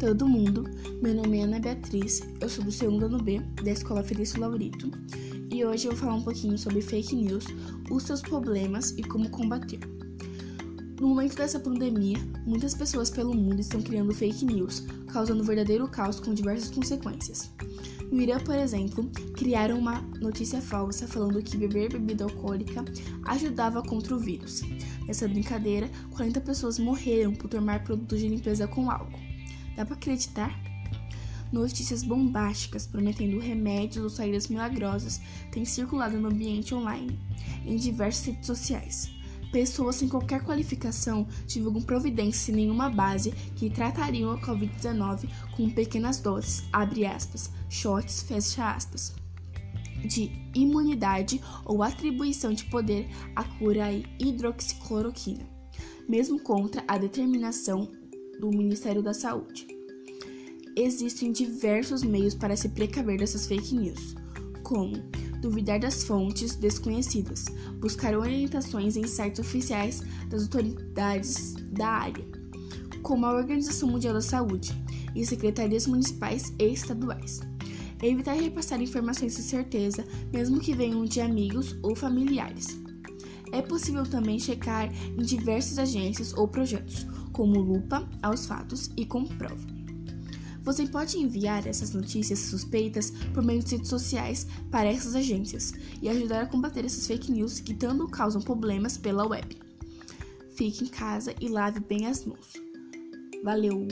todo mundo, meu nome é Ana Beatriz, eu sou do segundo ano B da Escola Felício Laurito e hoje eu vou falar um pouquinho sobre fake news, os seus problemas e como combater. No momento dessa pandemia, muitas pessoas pelo mundo estão criando fake news, causando verdadeiro caos com diversas consequências. No Irã, por exemplo, criaram uma notícia falsa falando que beber bebida alcoólica ajudava contra o vírus. Nessa brincadeira, 40 pessoas morreram por tomar produtos de limpeza com álcool. Dá para acreditar? Notícias bombásticas prometendo remédios ou saídas milagrosas têm circulado no ambiente online, em diversas redes sociais. Pessoas sem qualquer qualificação divulgam providências sem nenhuma base que tratariam a Covid-19 com pequenas doses, abre aspas, shots, fecha aspas, de imunidade ou atribuição de poder à cura hidroxicloroquina, mesmo contra a determinação do Ministério da Saúde. Existem diversos meios para se precaver dessas fake news, como duvidar das fontes desconhecidas, buscar orientações em sites oficiais das autoridades da área, como a Organização Mundial da Saúde e secretarias municipais e estaduais. Evitar repassar informações sem certeza, mesmo que venham de amigos ou familiares. É possível também checar em diversas agências ou projetos, como lupa aos fatos e comprova. Você pode enviar essas notícias suspeitas por meio de redes sociais para essas agências e ajudar a combater essas fake news que tanto causam problemas pela web. Fique em casa e lave bem as mãos. Valeu!